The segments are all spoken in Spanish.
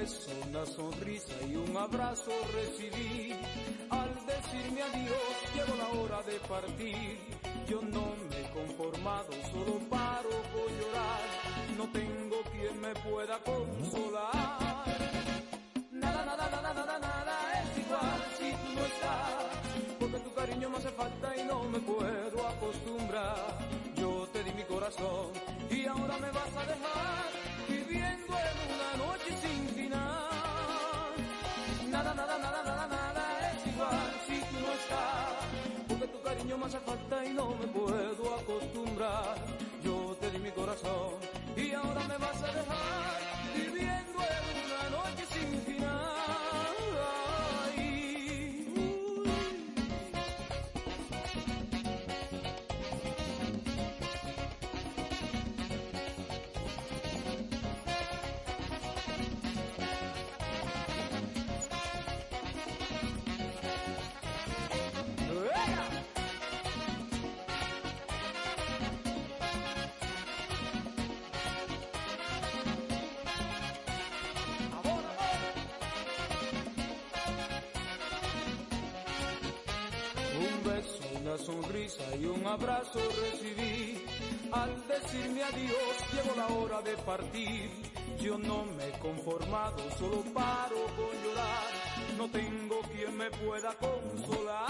beso, una sonrisa y un abrazo recibí. Al decirme adiós, llegó la hora de partir. Yo no me he conformado, solo paro por llorar. No tengo quien me pueda consolar. Nada, nada, nada, nada, nada es igual si tú no estás. Porque tu cariño me hace falta y no me puedo acostumbrar. Yo te di mi corazón y ahora me vas a dejar me hace falta y no me puedo acostumbrar. Yo te di mi corazón y ahora me vas a dejar viviendo en sonrisa y un abrazo recibí. Al decirme adiós, llegó la hora de partir. Yo no me he conformado, solo paro con llorar. No tengo quien me pueda consolar.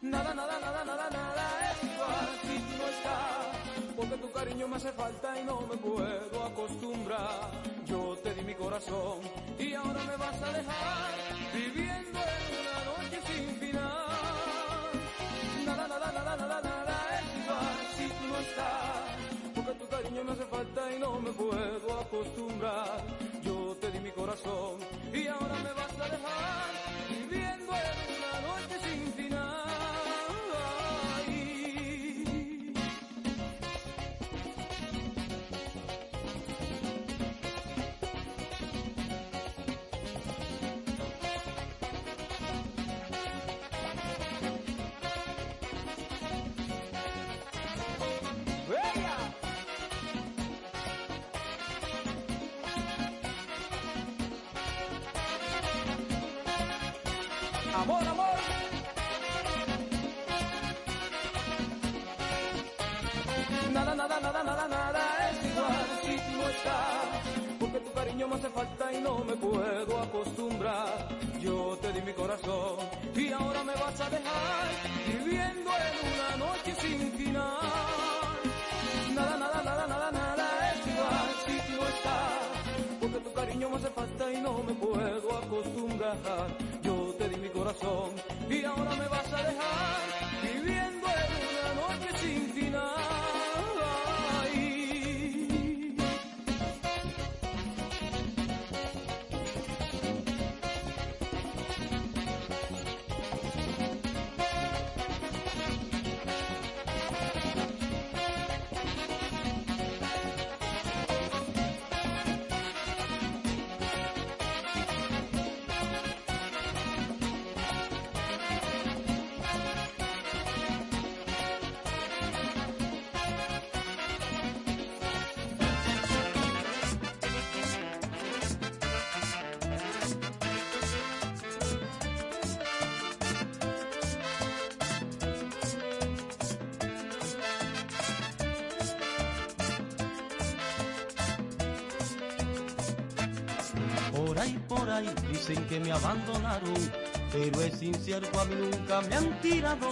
Nada, nada, nada, nada, nada es igual si no estás. Porque tu cariño me hace falta y no me puedo acostumbrar. Yo te di mi corazón y ahora me vas a dejar viviendo en una noche y no me puedo acostumbrar. Yo te di mi corazón y ahora me vas a dejar cariño me hace falta y no me puedo acostumbrar. Yo te di mi corazón y ahora me vas a dejar viviendo en una noche sin final. Nada, nada, nada, nada, nada es igual si tú no estás. Porque tu cariño me hace falta y no me puedo acostumbrar. Yo te di mi corazón y ahora me vas a dejar Por ahí, por ahí, dicen que me abandonaron, pero es sincero, a mí nunca me han tirado.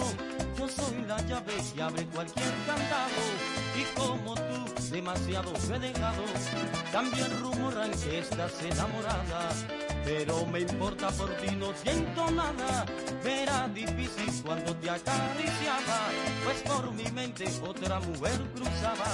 Yo soy la llave que abre cualquier candado, y como tú, demasiado he dejado. También rumoran que estás enamorada, pero me importa por ti, no siento nada. Era difícil cuando te acariciaba, pues por mi mente otra mujer cruzaba.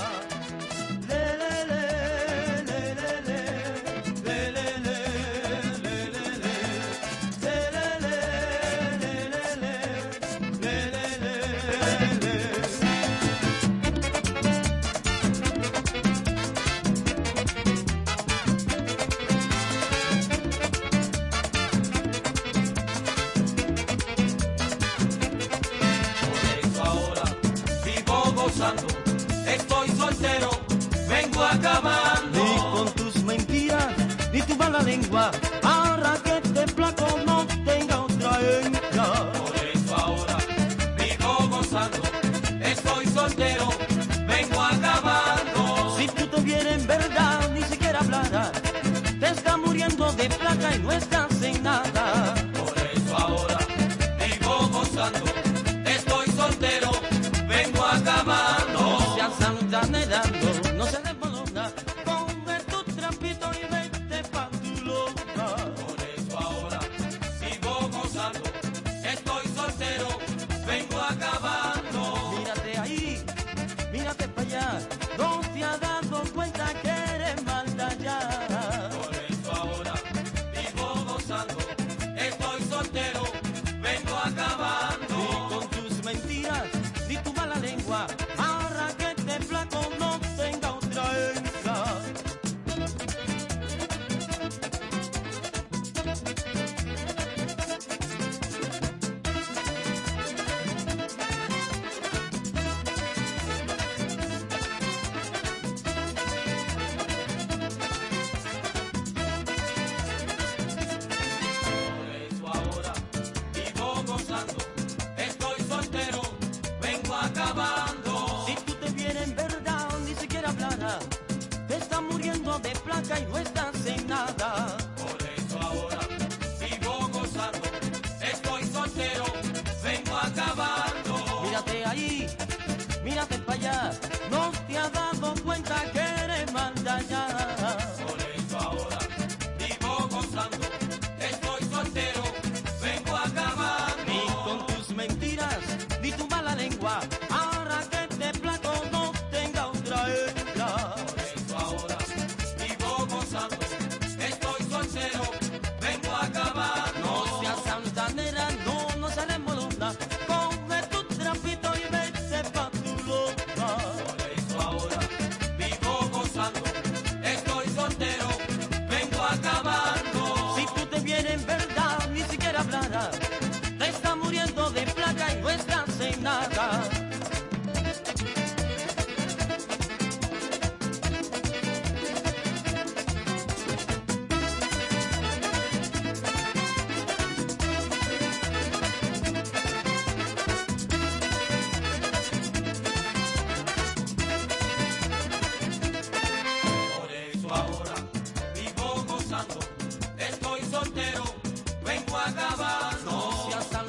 acaba. No seas tan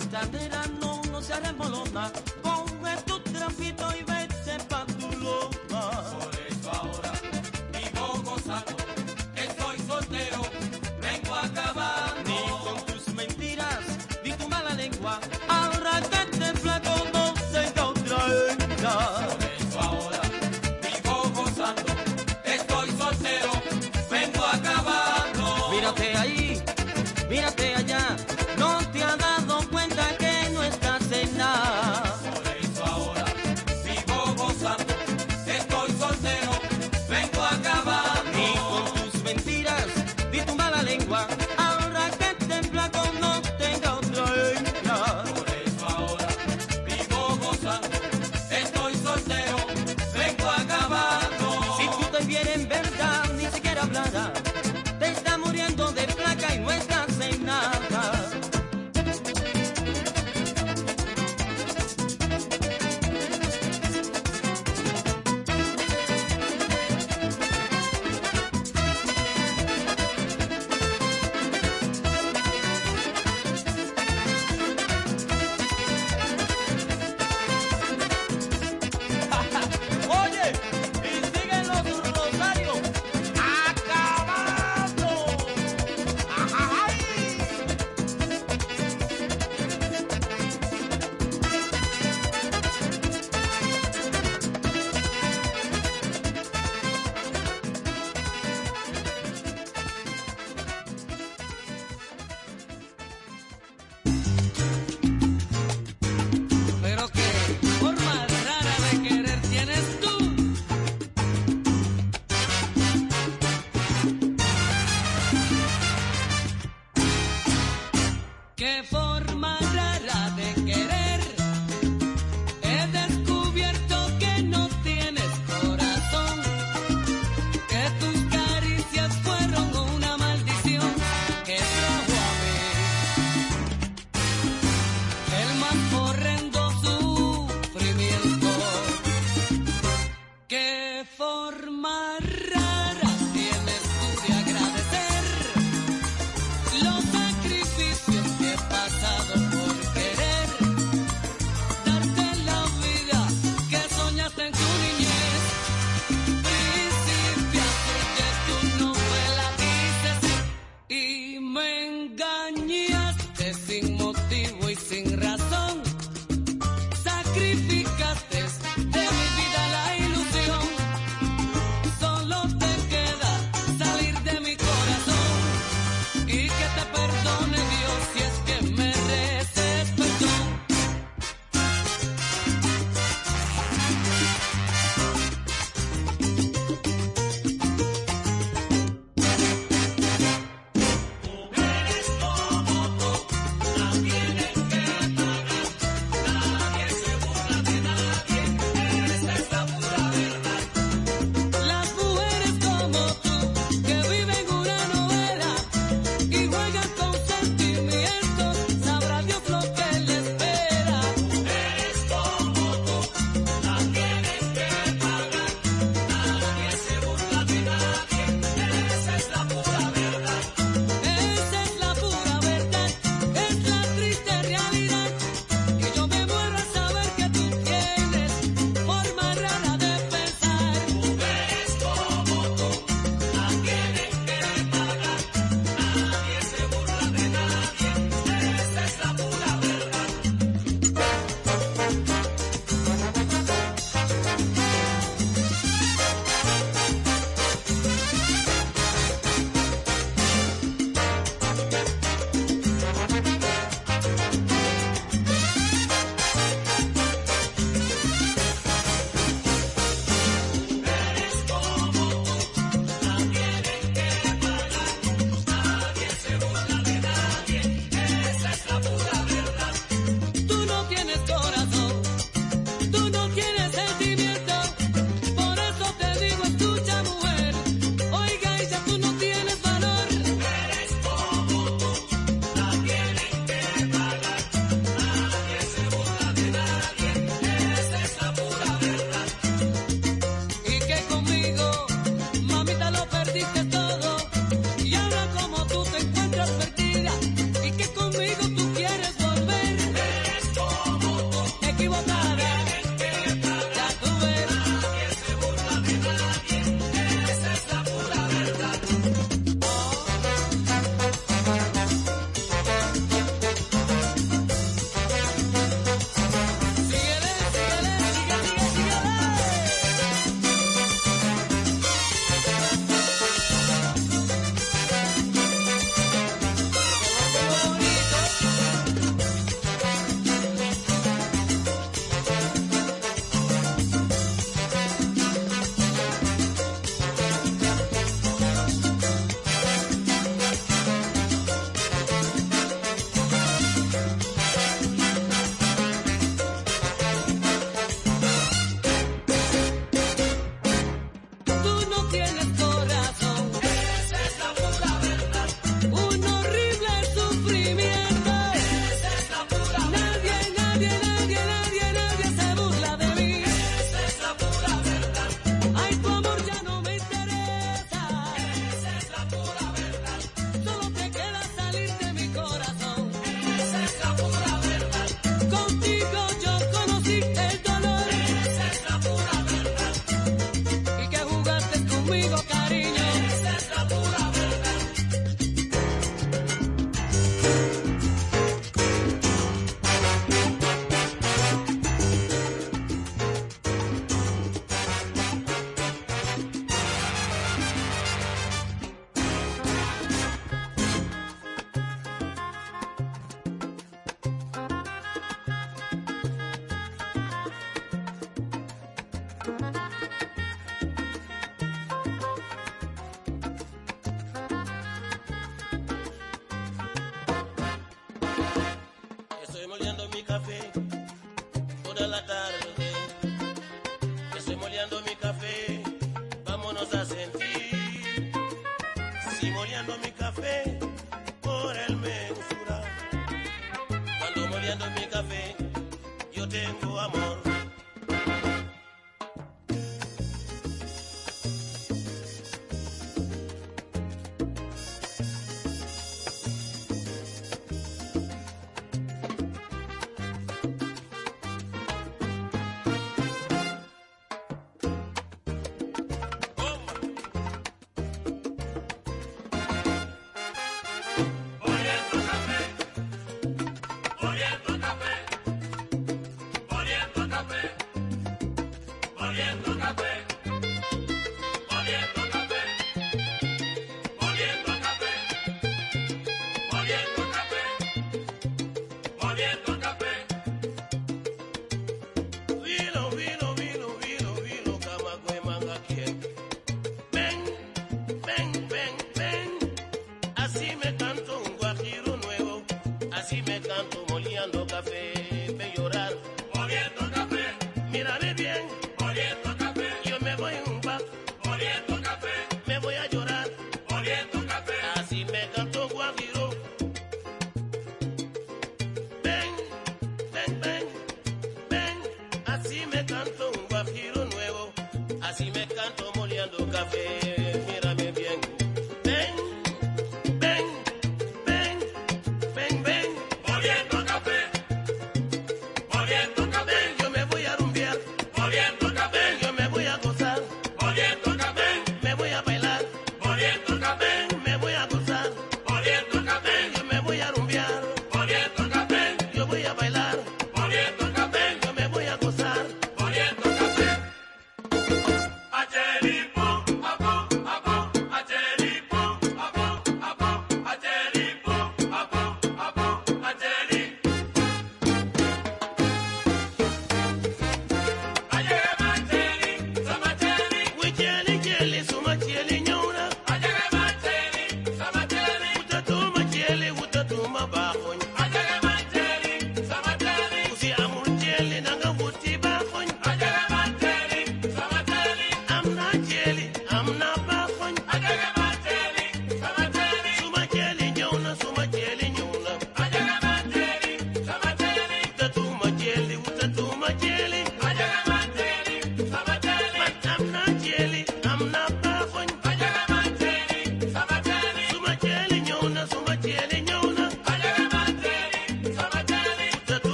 no, no seas.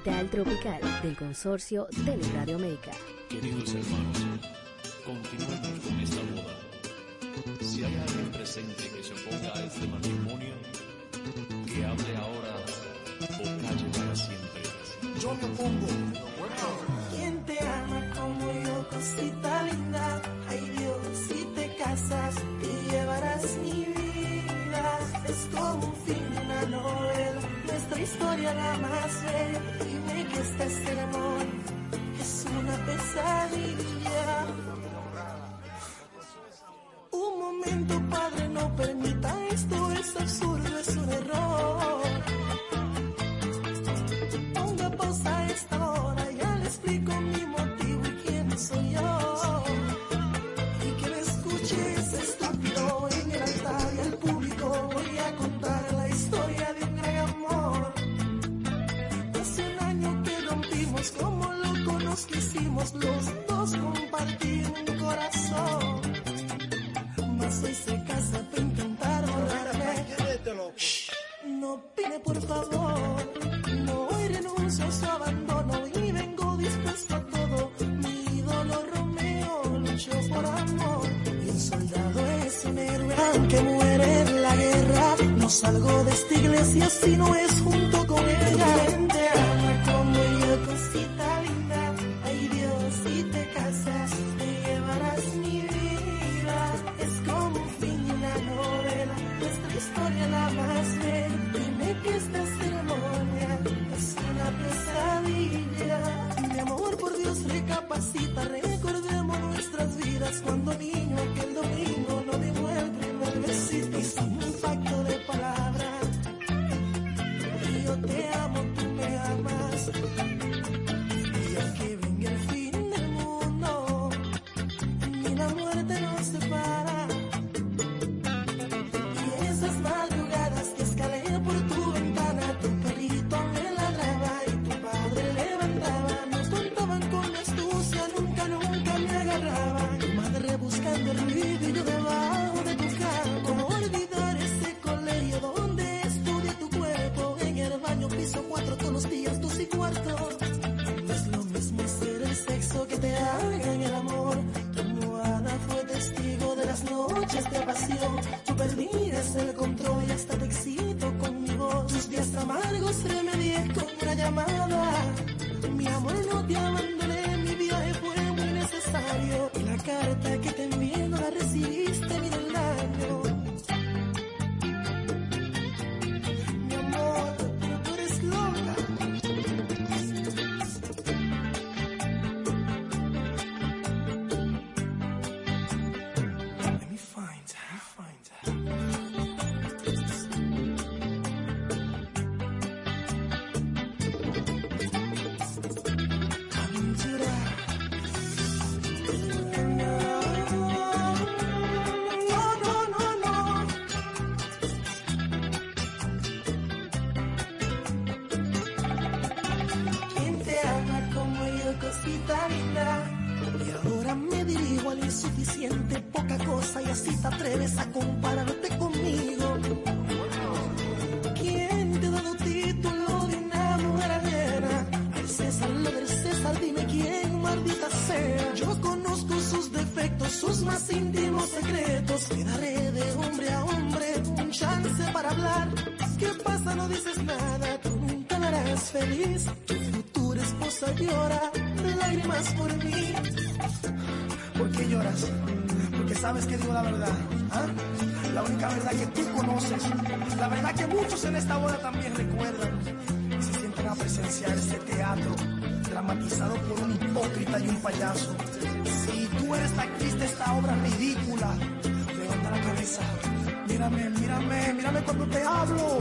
Tropical del Consorcio de Radio América. Queridos hermanos, feliz, tu futura esposa llora lágrimas por mí. ¿Por qué lloras? Porque sabes que digo la verdad, ¿ah? la única verdad que tú conoces, la verdad que muchos en esta hora también recuerdan se sienten a presenciar este teatro dramatizado por un hipócrita y un payaso. Si tú eres la actriz de esta obra ridícula, levanta la cabeza, mírame, mírame, mírame cuando te hablo.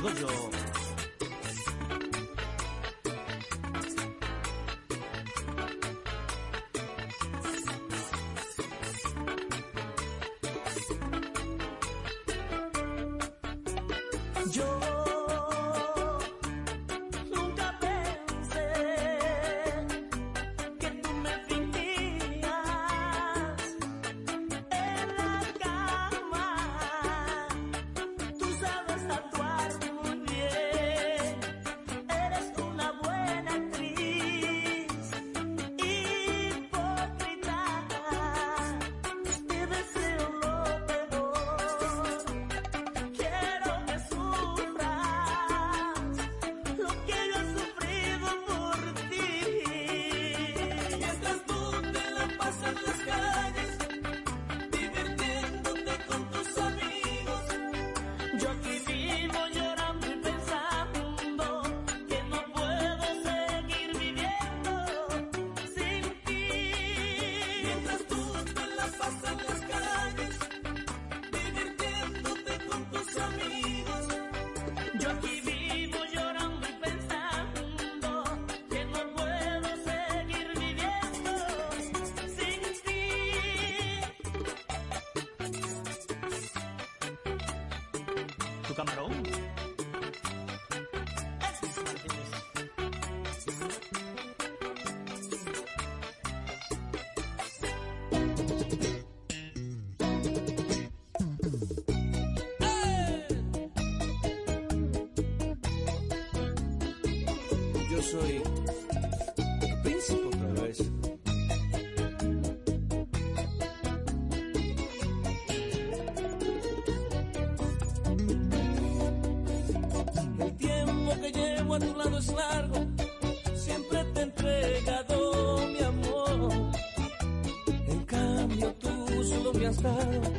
digo. Yo camarón. love.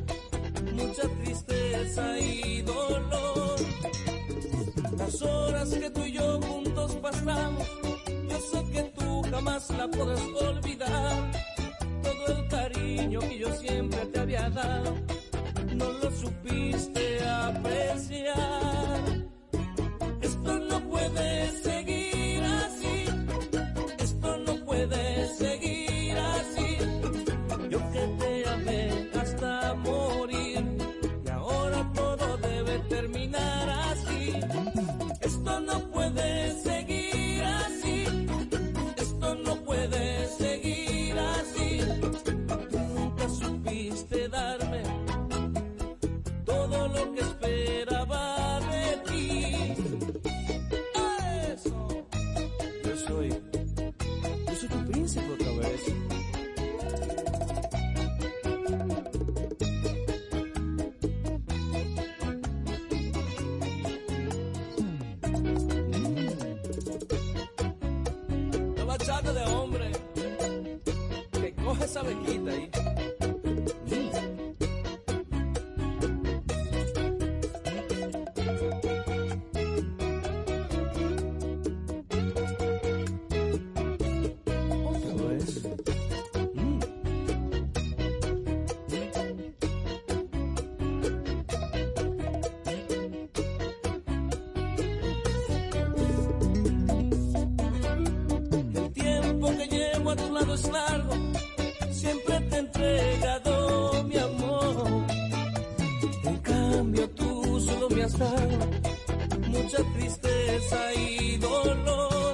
mucha tristeza y dolor.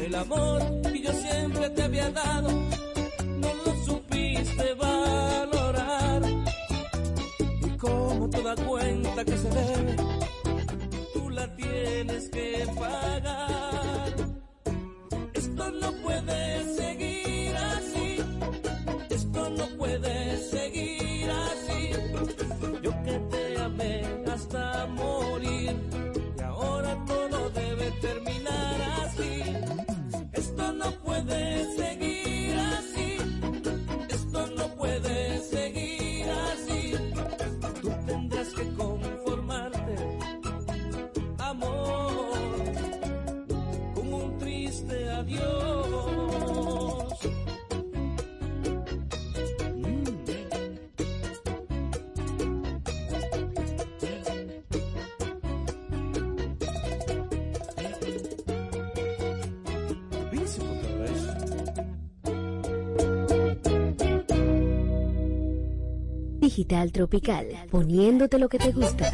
El amor que yo siempre te había dado, no lo supiste valorar. Y como toda cuenta que se debe Tropical, poniéndote lo que te gusta.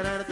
da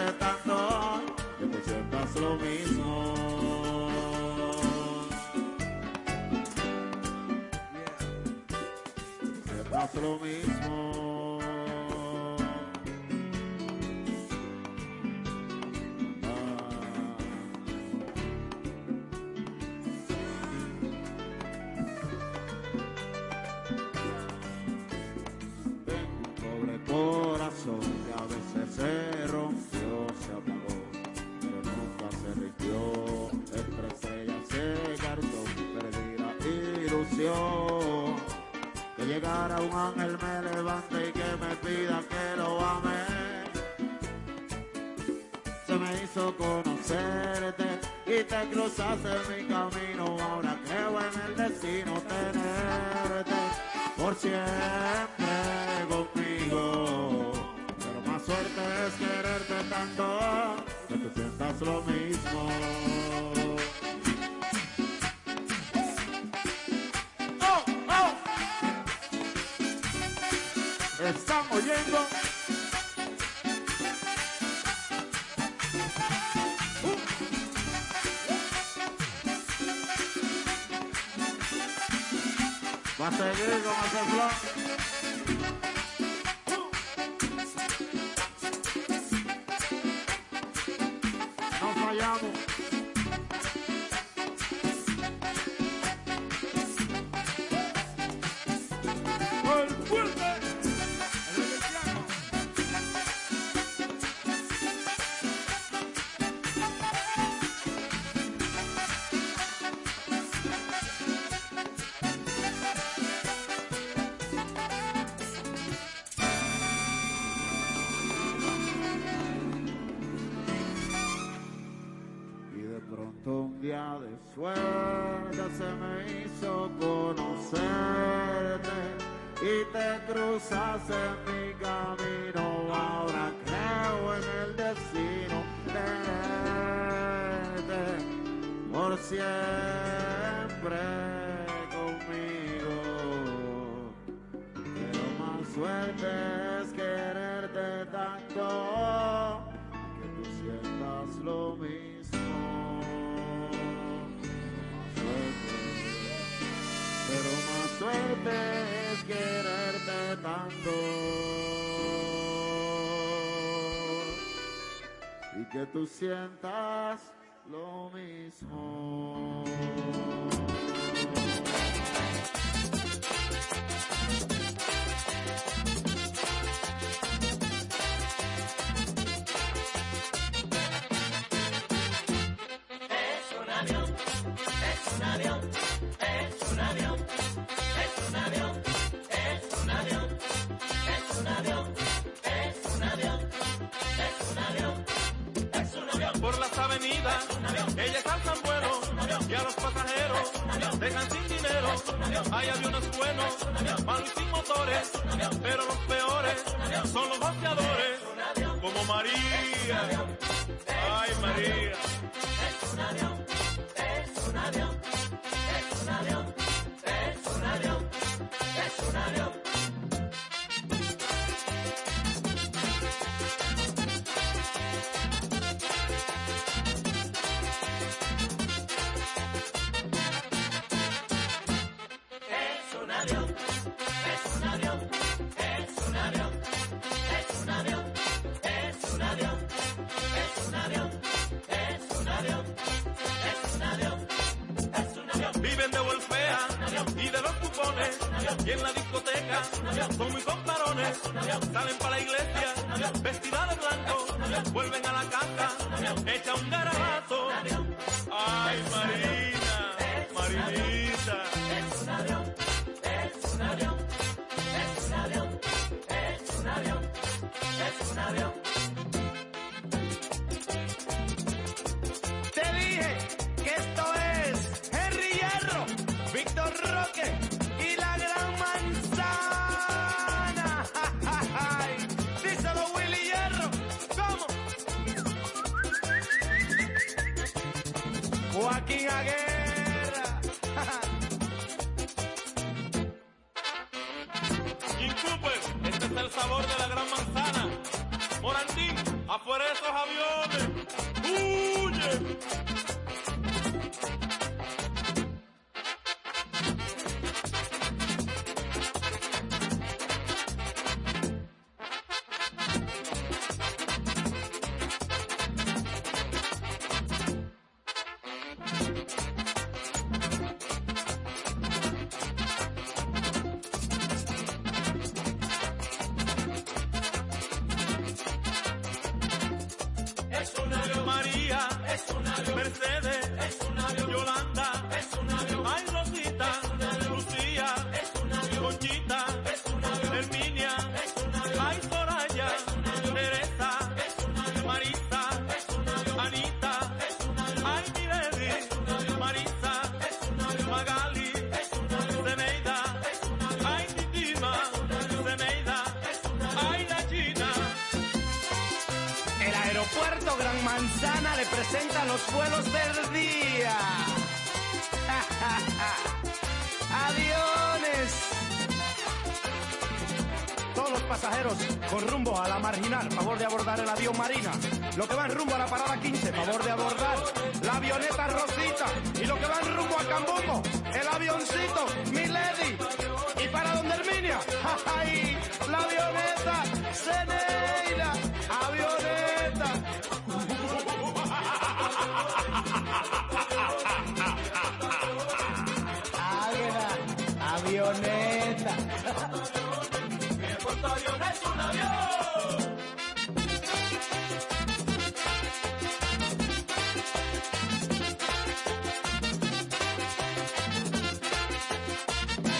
hace mi camino. Ahora creo en el destino tenerte por siempre. A seguir. y en la discoteca son muy comparones, salen para la iglesia, vestida de blanco, vuelven a la casa, echa un garabato. Ay Marina, Marinita. Es un avión, es un avión, es un avión, es un avión, es un avión. Te dije que esto es Henry Hierro, Víctor Roque. aquí la. Jim Cooper, este es el sabor de la gran manzana. Morantín, afuera esos aviones. ¡Huye!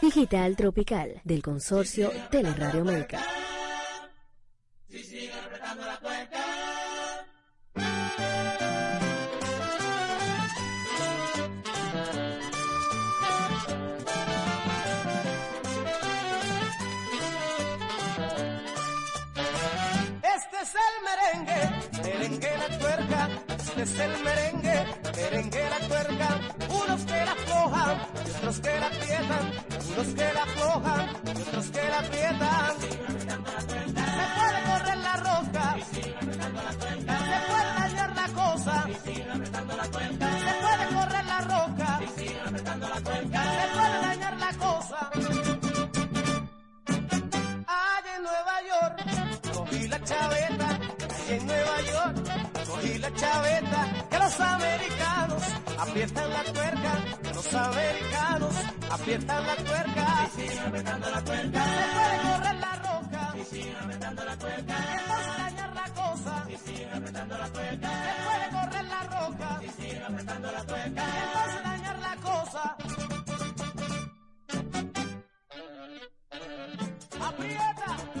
Digital Tropical del consorcio Teleradio América. Cosa. Se puede correr la roca. Se puede dañar la cosa. Allá en Nueva York, cogí la chaveta. Allá en Nueva York, cogí la chaveta. Que los americanos aprietan la tuerca. Que los americanos aprietan la tuerca. Se puede correr la roca. Que puede dañar la cosa. Se puede correr la roca. Que puede dañar la cosa. ¡Aprieta!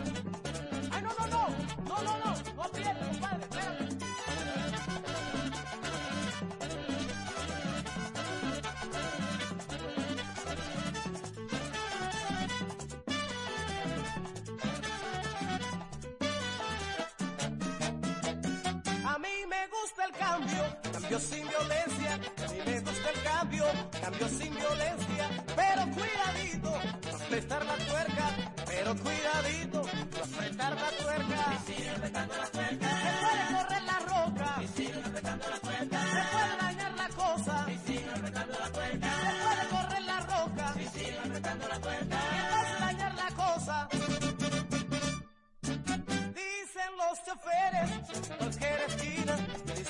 Cambio, sin violencia. A mí me gusta el cambio, cambio sin violencia. Pero cuidadito, no apretar la tuerca. Pero cuidadito, no apretar la tuerca. Se puede correr la roca. Se puede dañar la cosa. Se puede correr la roca. Se puede dañar la cosa. Dicen los choferes cualquier esquina,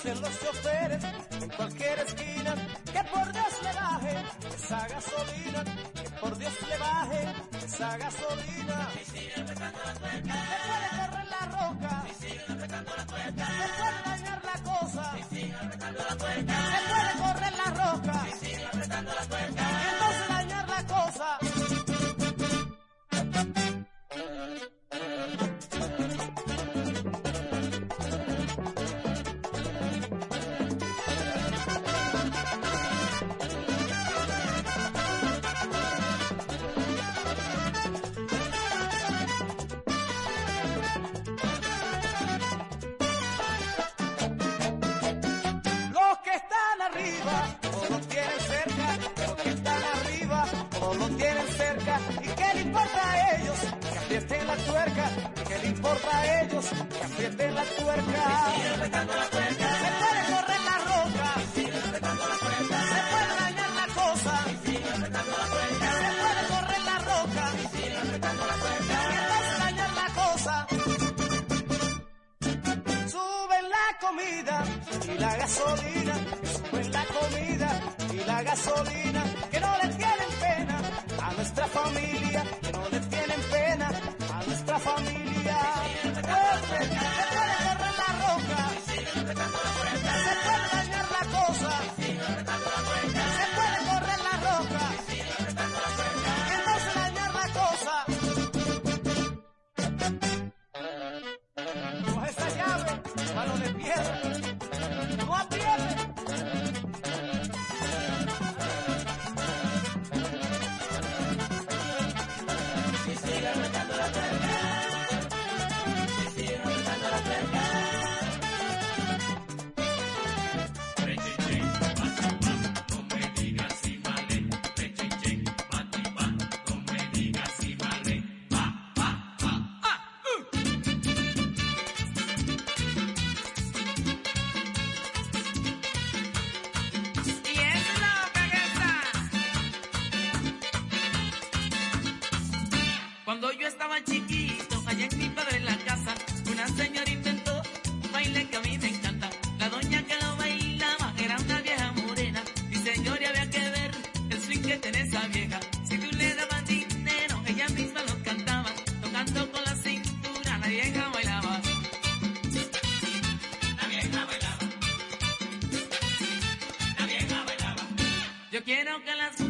dicen los choferes en cualquier esquina, que por Dios le baje esa gasolina, que por Dios le baje esa gasolina. Se puede correr la roca, se puede dañar la Se puede correr la roca. Y entonces dañar la cosa. Tuerca. Se puede correr. Se puede dañar. Suben la comida y la gasolina, suben la comida y la gasolina, que no le tienen pena a nuestra familia, estaba chiquito, allá en mi padre en la casa, una señora inventó un baile que a mí me encanta. La doña que lo bailaba era una vieja morena. Mi señora había que ver el swing que tiene esa vieja. Si tú le dabas dinero, ella misma lo cantaba. Tocando con la cintura, la vieja bailaba. La vieja bailaba. La vieja bailaba. Yo quiero que las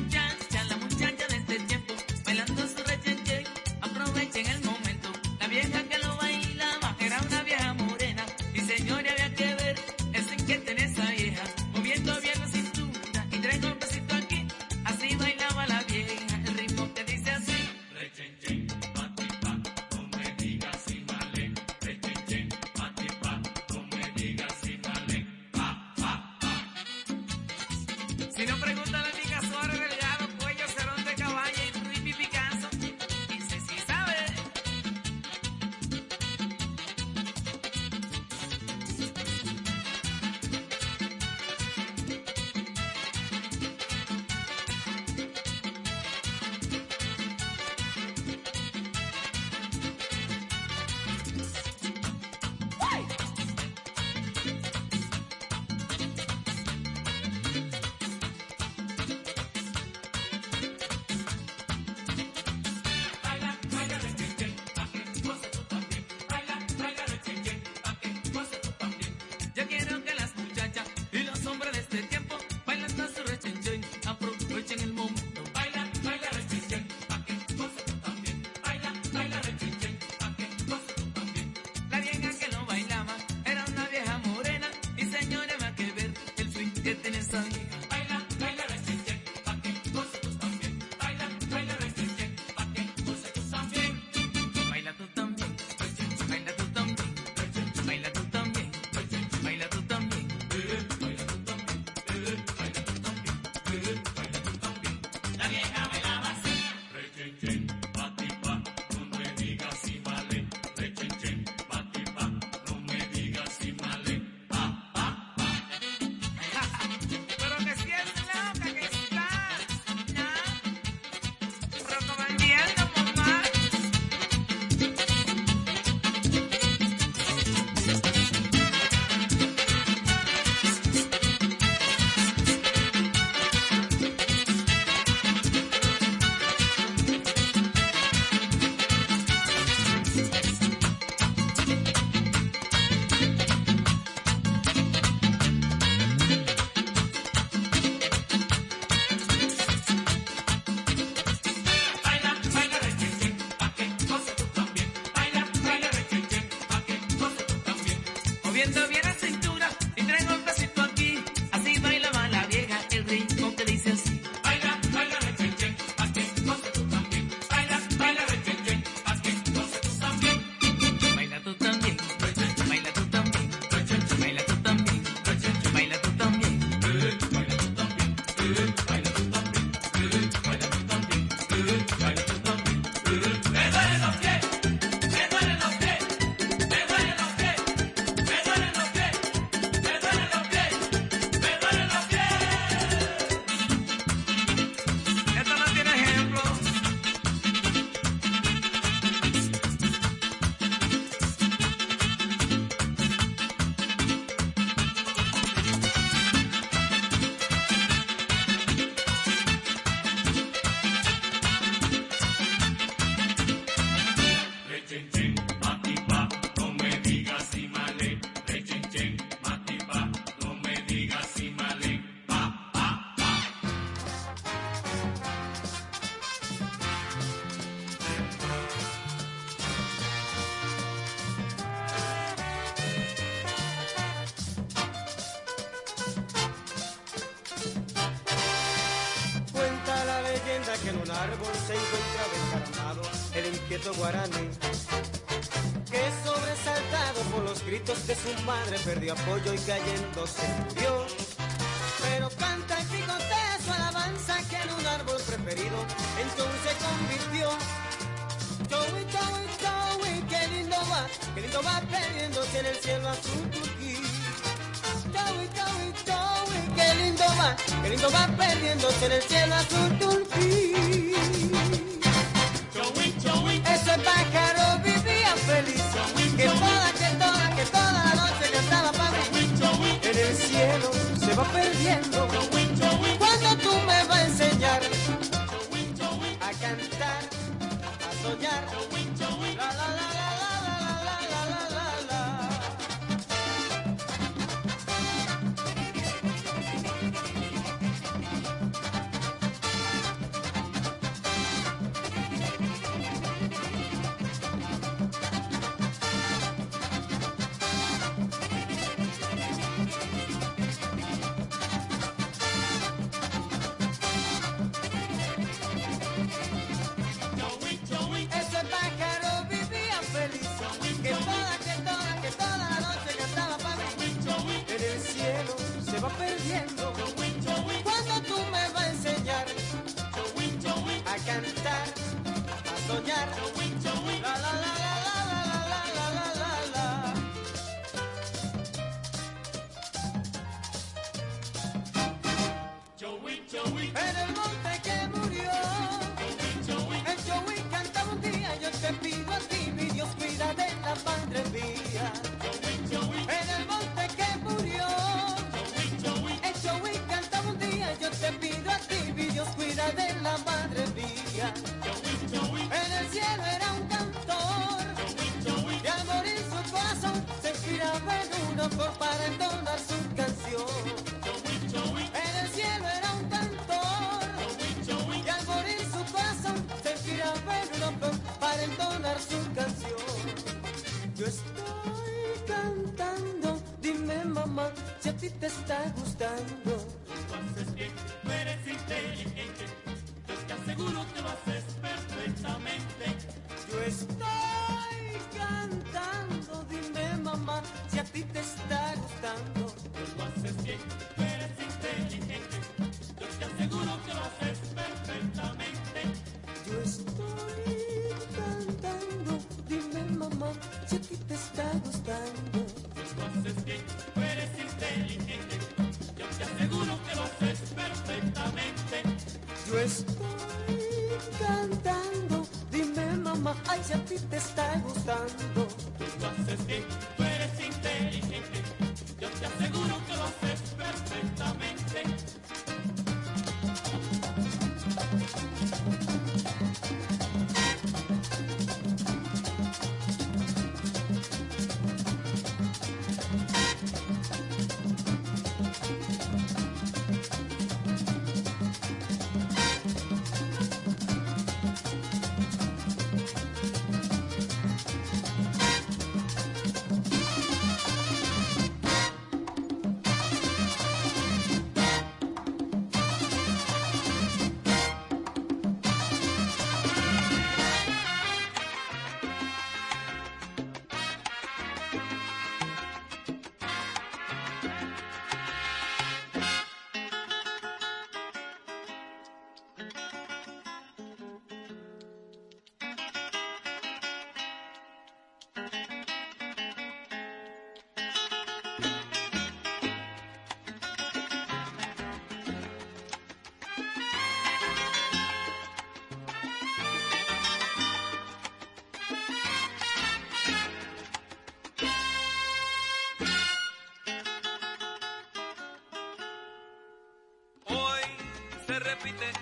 se encontraba encaramado el inquieto guaraní, que sobresaltado por los gritos de su madre perdió apoyo y cayendo se murió. Pero canta y picotea su alabanza que en un árbol preferido entonces convirtió. Joey, Joey, Joey, qué lindo va, qué lindo va perdiéndose en el cielo azul turquí. Joey, Joey, Joey, qué lindo va, qué lindo va perdiéndose en el cielo azul turquí. perdiendo. Cuando tú me vas a enseñar a cantar, a soñar.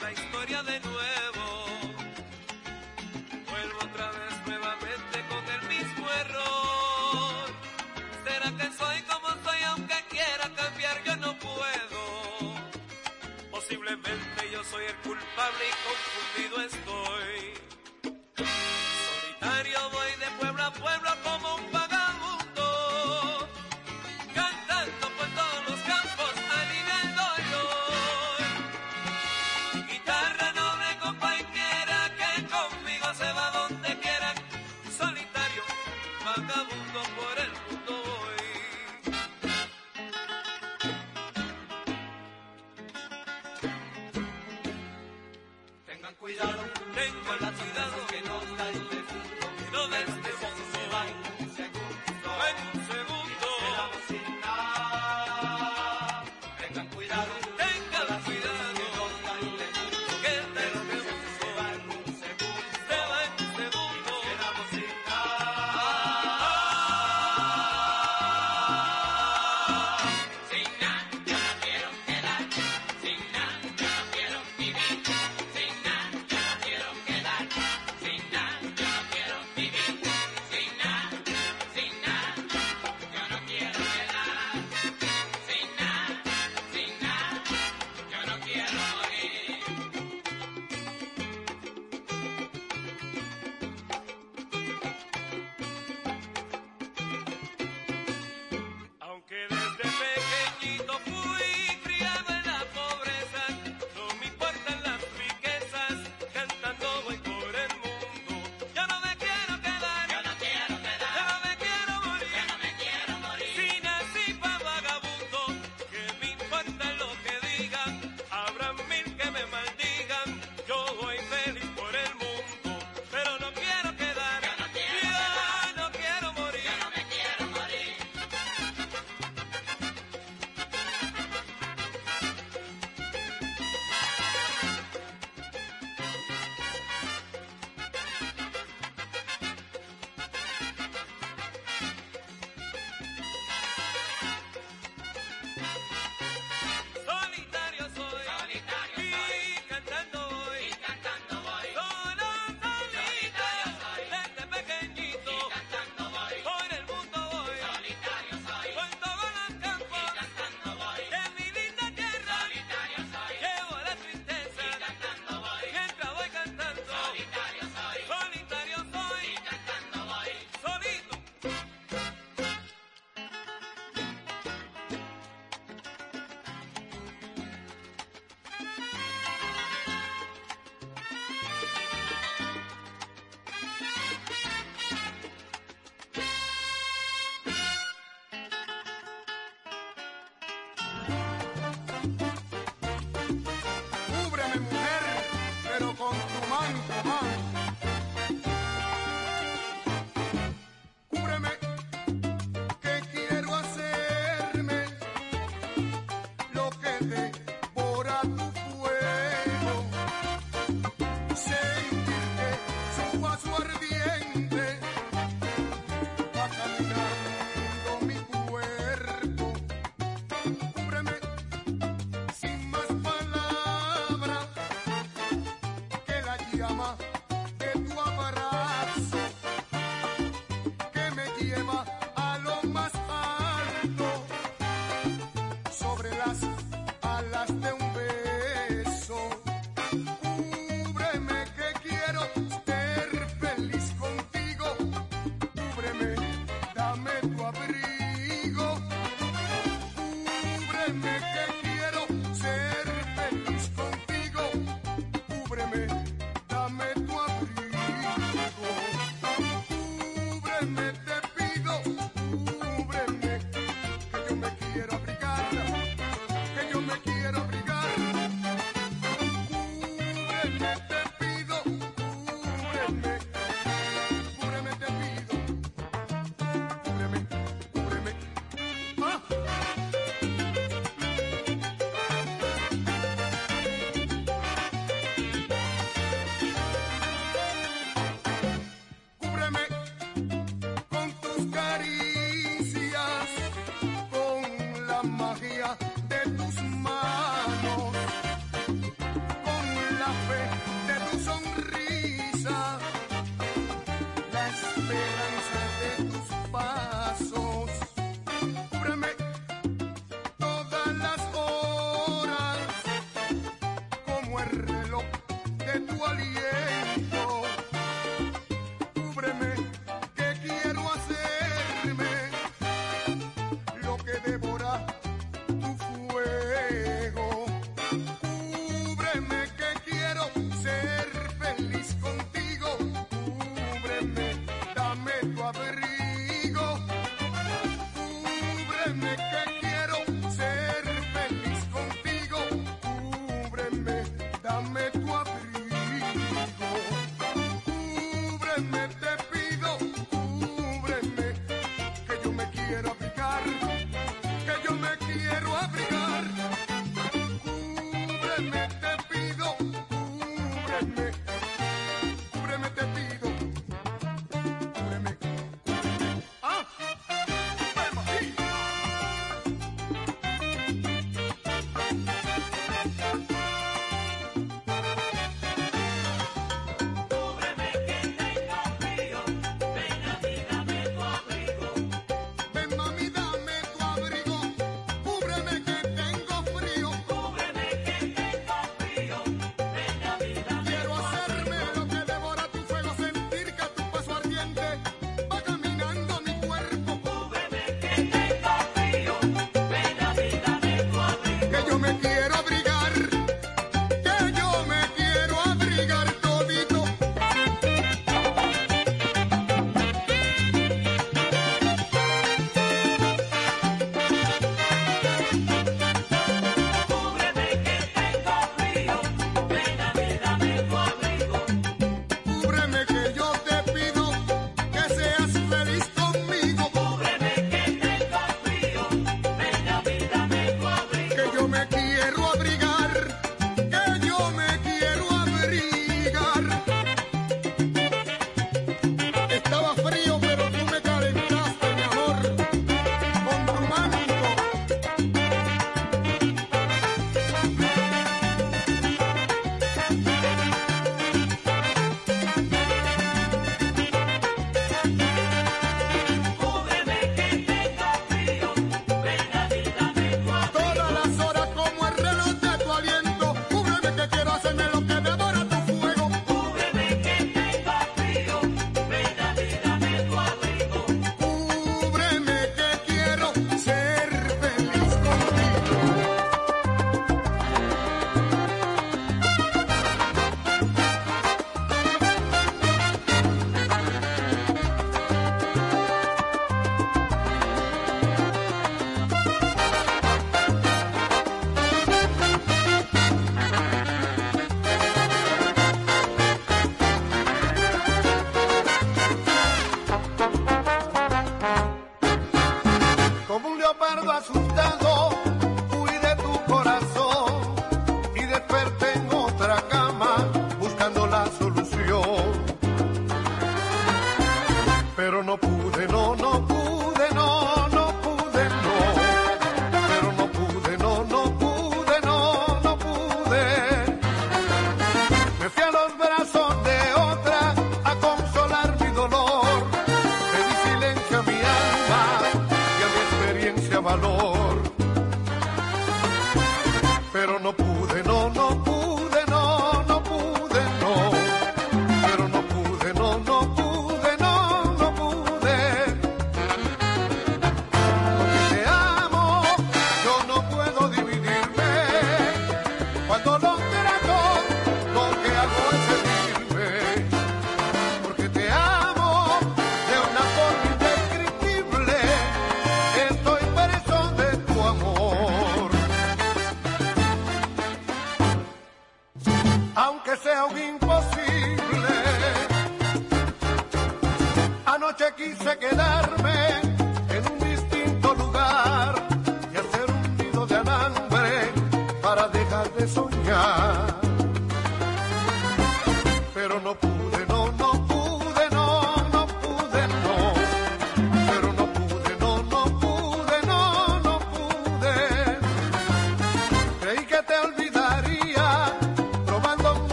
la historia de nuevo. Vuelvo otra vez nuevamente con el mismo error. ¿Será que soy como soy aunque quiera cambiar? Yo no puedo. Posiblemente yo soy el culpable y confundido estoy. Solitario voy de pueblo a pueblo como un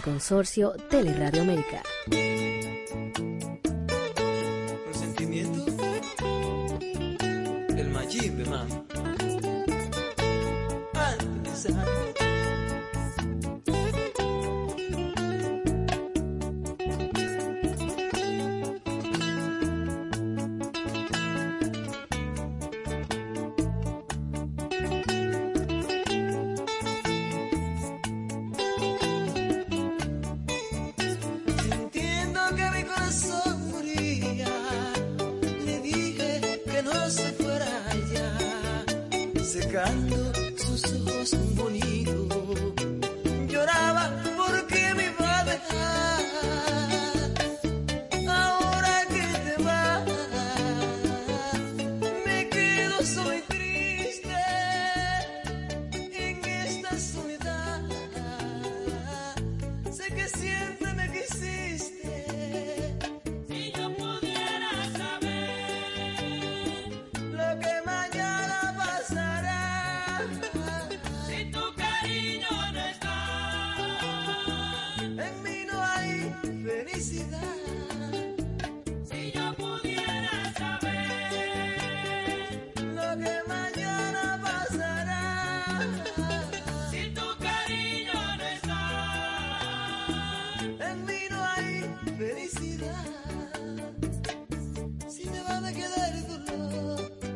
Del consorcio Teleradio América. kadar zulüm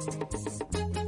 ピッ!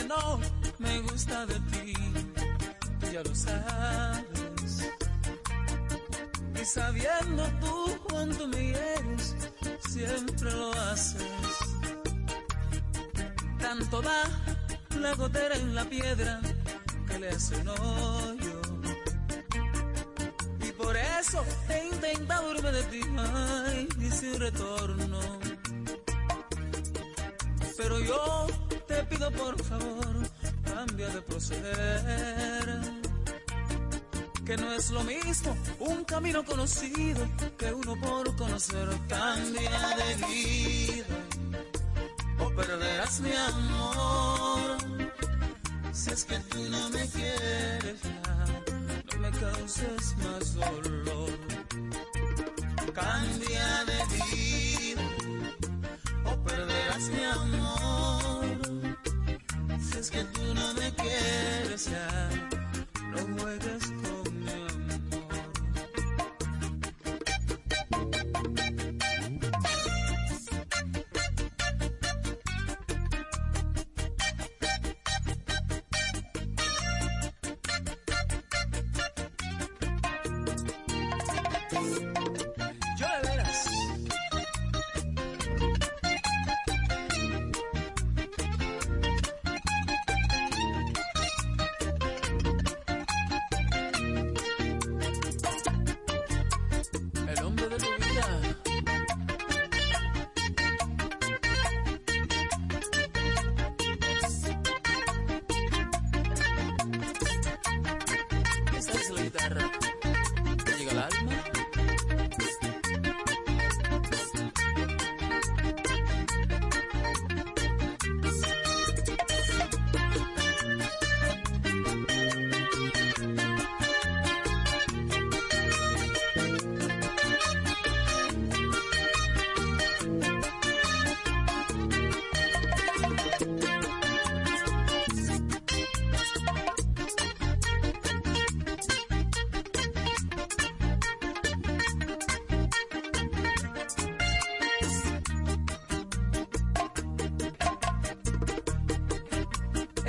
Que no me gusta de ti, ya lo sabes. Y sabiendo tú cuánto me quieres, siempre lo haces. Tanto da la gotera en la piedra que le hace un hoyo. Y por eso he intentado irme de ti, ay, y sin retorno. Pero yo te pido por lo mismo un camino conocido que uno por conocer. Cambia de vida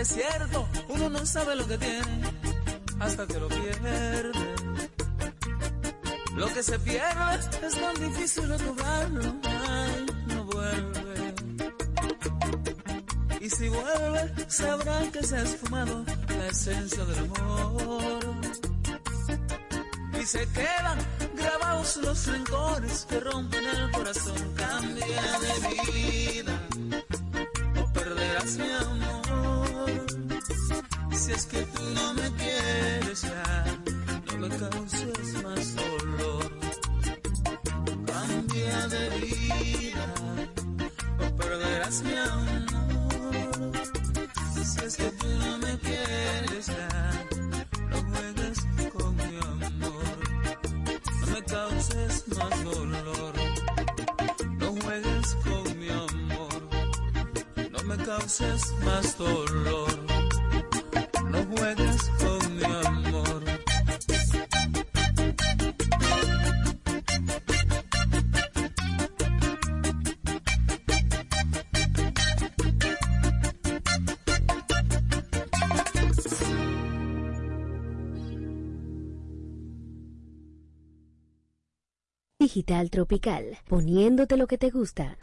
Es cierto, uno no sabe lo que tiene hasta que lo pierde. Lo que se pierde es tan difícil recobrarlo. Ay, no vuelve. Y si vuelve, sabrán que se ha esfumado la esencia del amor. Y se quedan grabados los rencores que rompen el corazón. Cambia de vida más dolor. No juegues con mi amor. Digital Tropical, poniéndote lo que te gusta.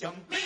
Que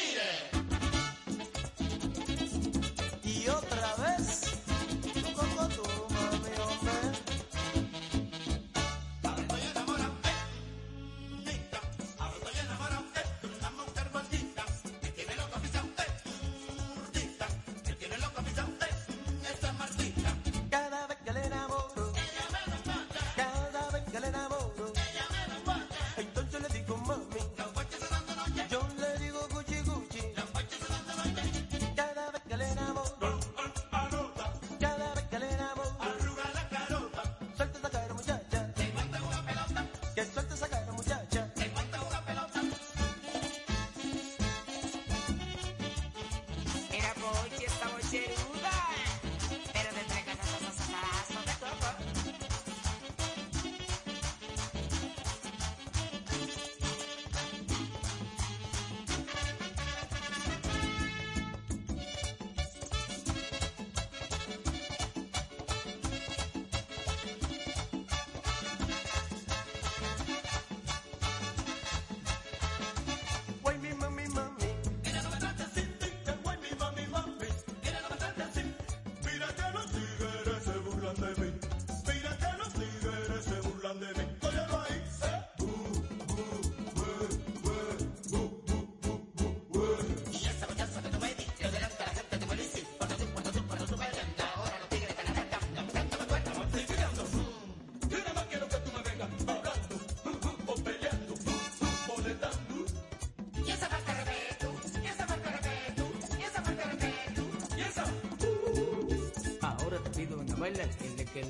baila que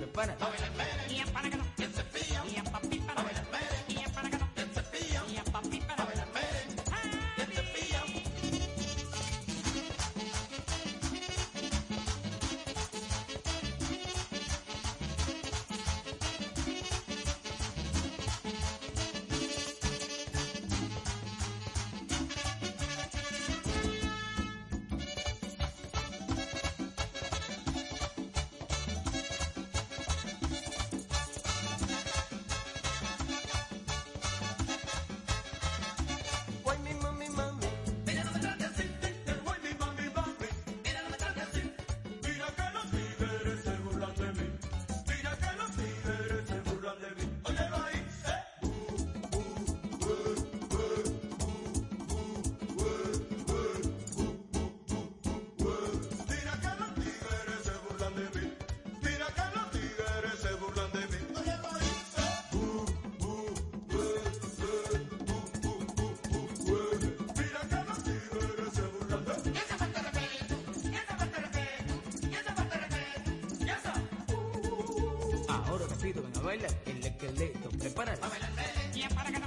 le que. sonido, venga, baila el esqueleto, prepárate. Para para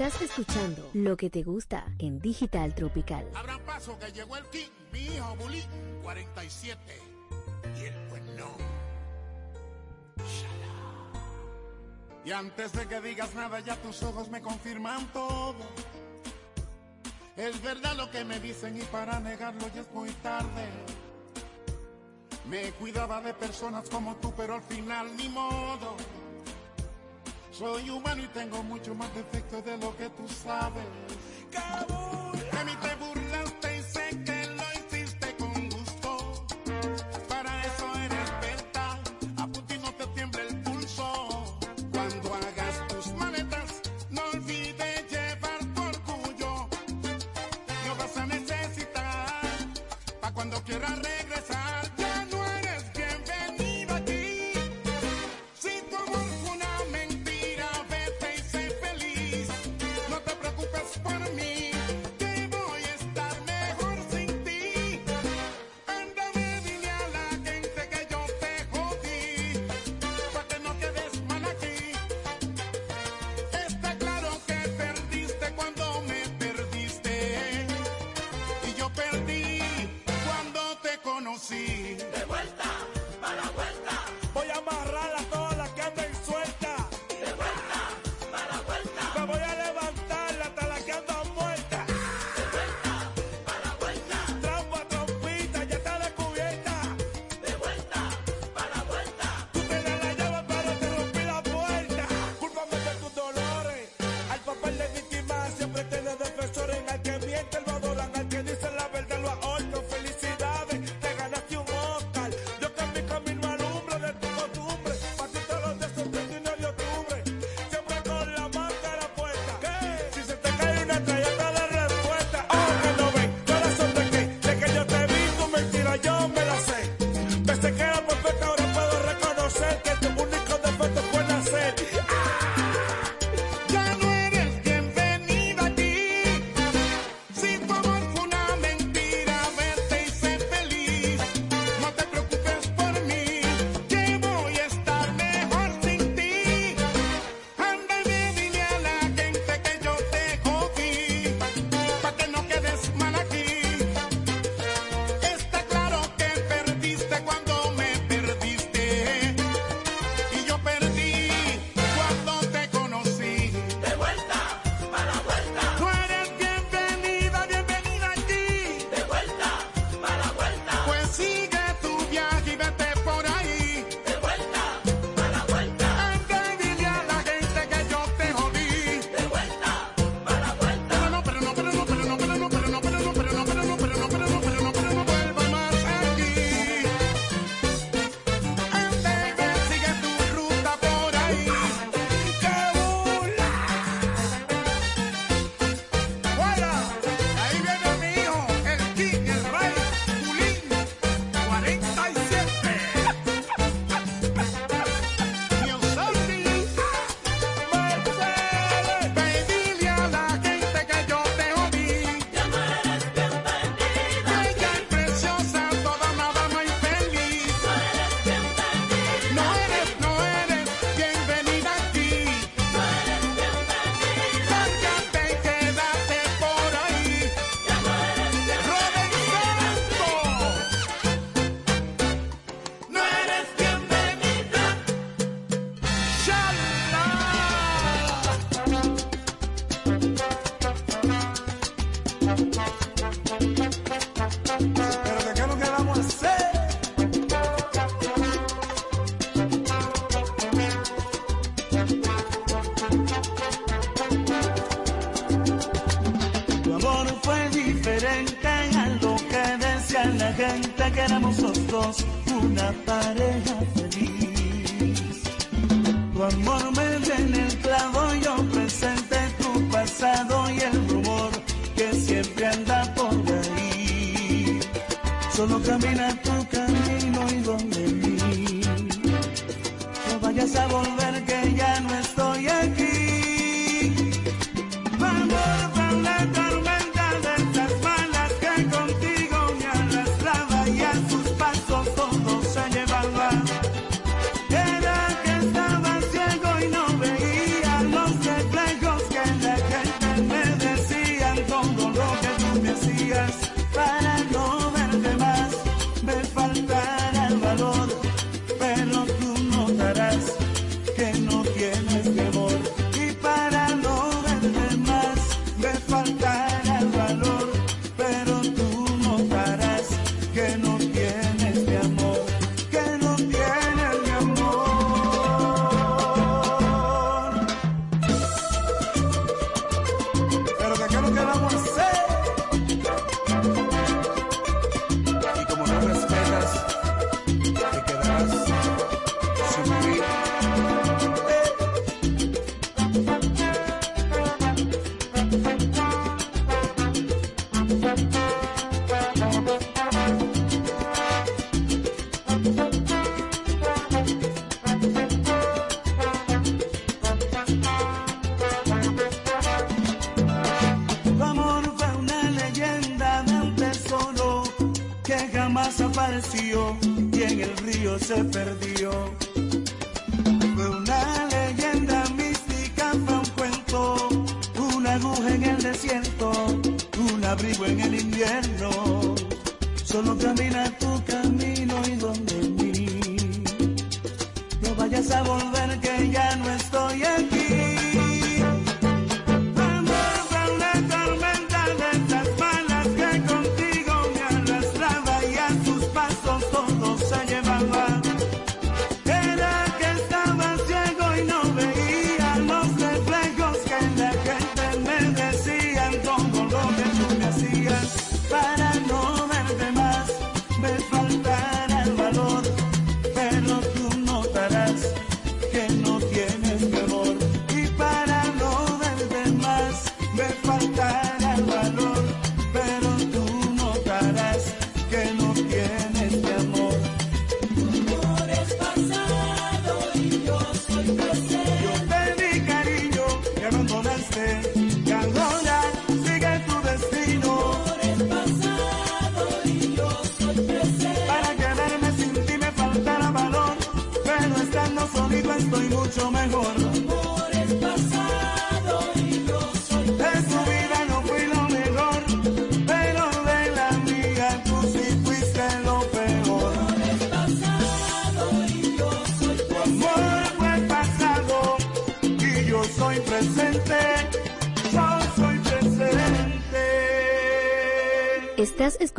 Estás escuchando lo que te gusta en Digital Tropical. Abran paso que llegó el King, mi hijo 47. Y el pues no. Y antes de que digas nada, ya tus ojos me confirman todo. Es verdad lo que me dicen y para negarlo ya es muy tarde. Me cuidaba de personas como tú, pero al final ni modo. Soy humano y tengo mucho más defectos de lo que tú sabes. Se perdió.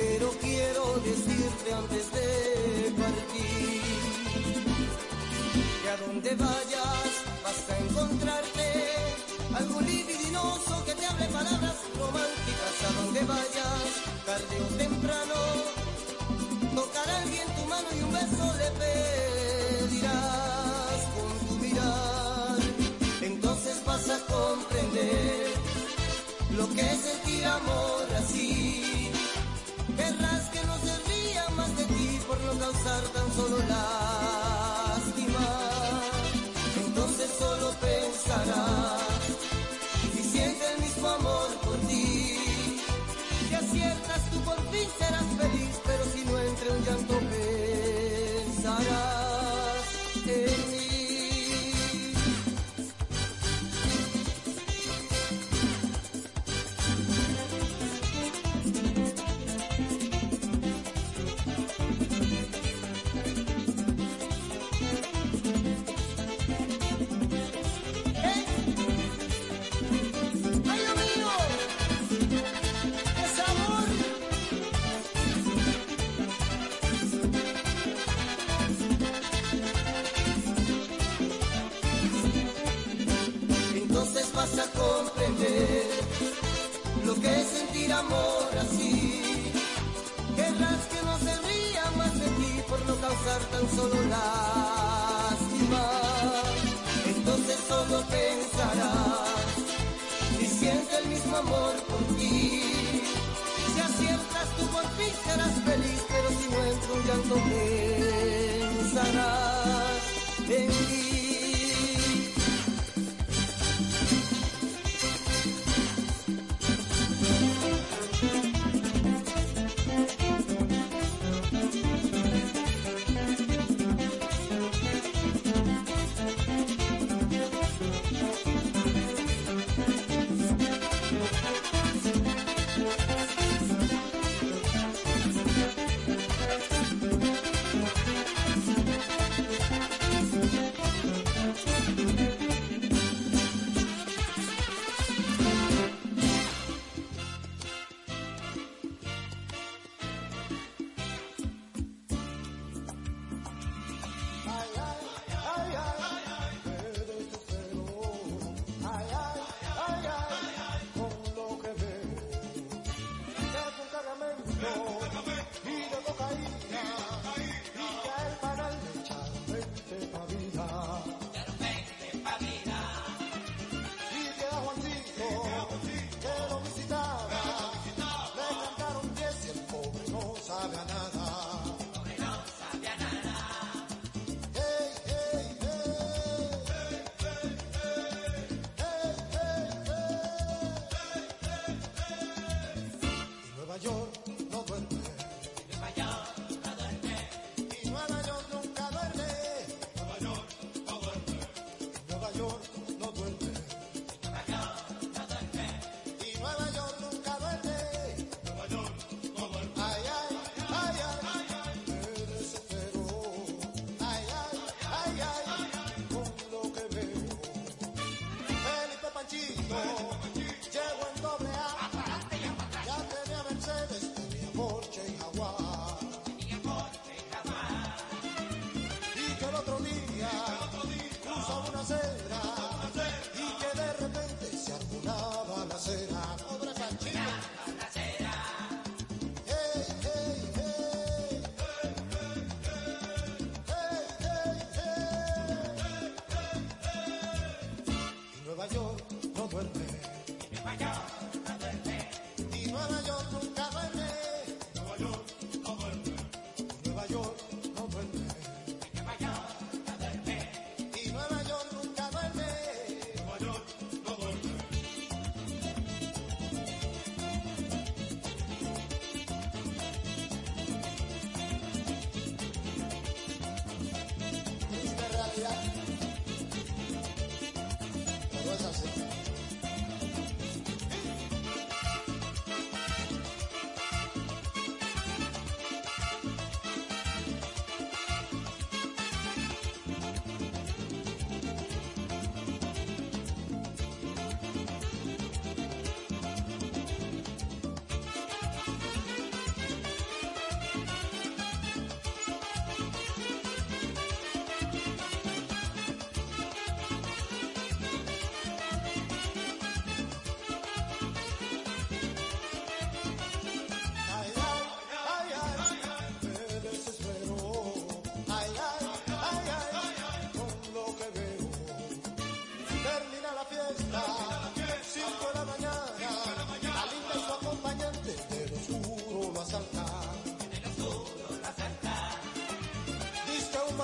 pero quiero decirte antes de partir que a donde vayas vas a encontrarte algún libidinoso que te hable palabras románticas. A donde vayas tarde o temprano tocará alguien tu mano y un beso le pedirá tan solo lástima. Entonces solo pensarás si siente el mismo amor por ti, que aciertas tú por fin.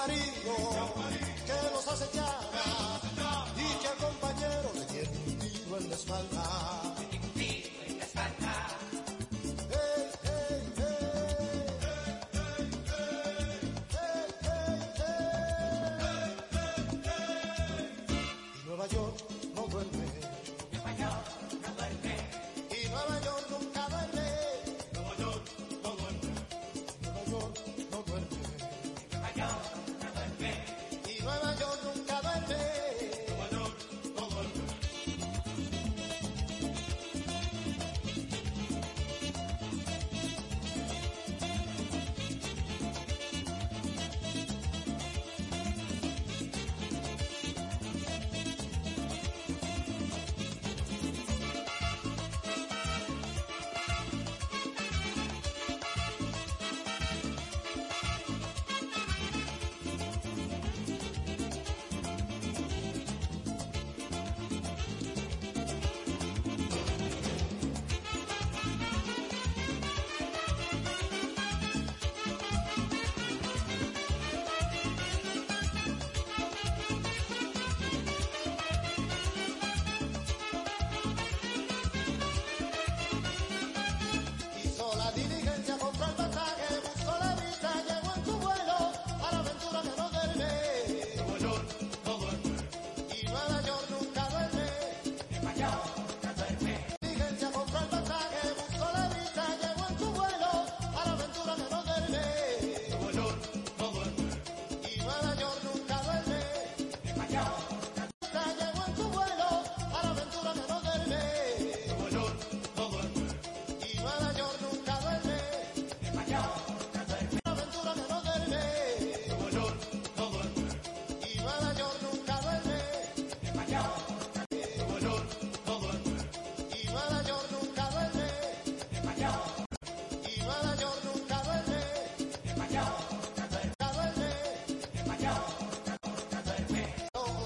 Que los acechaba y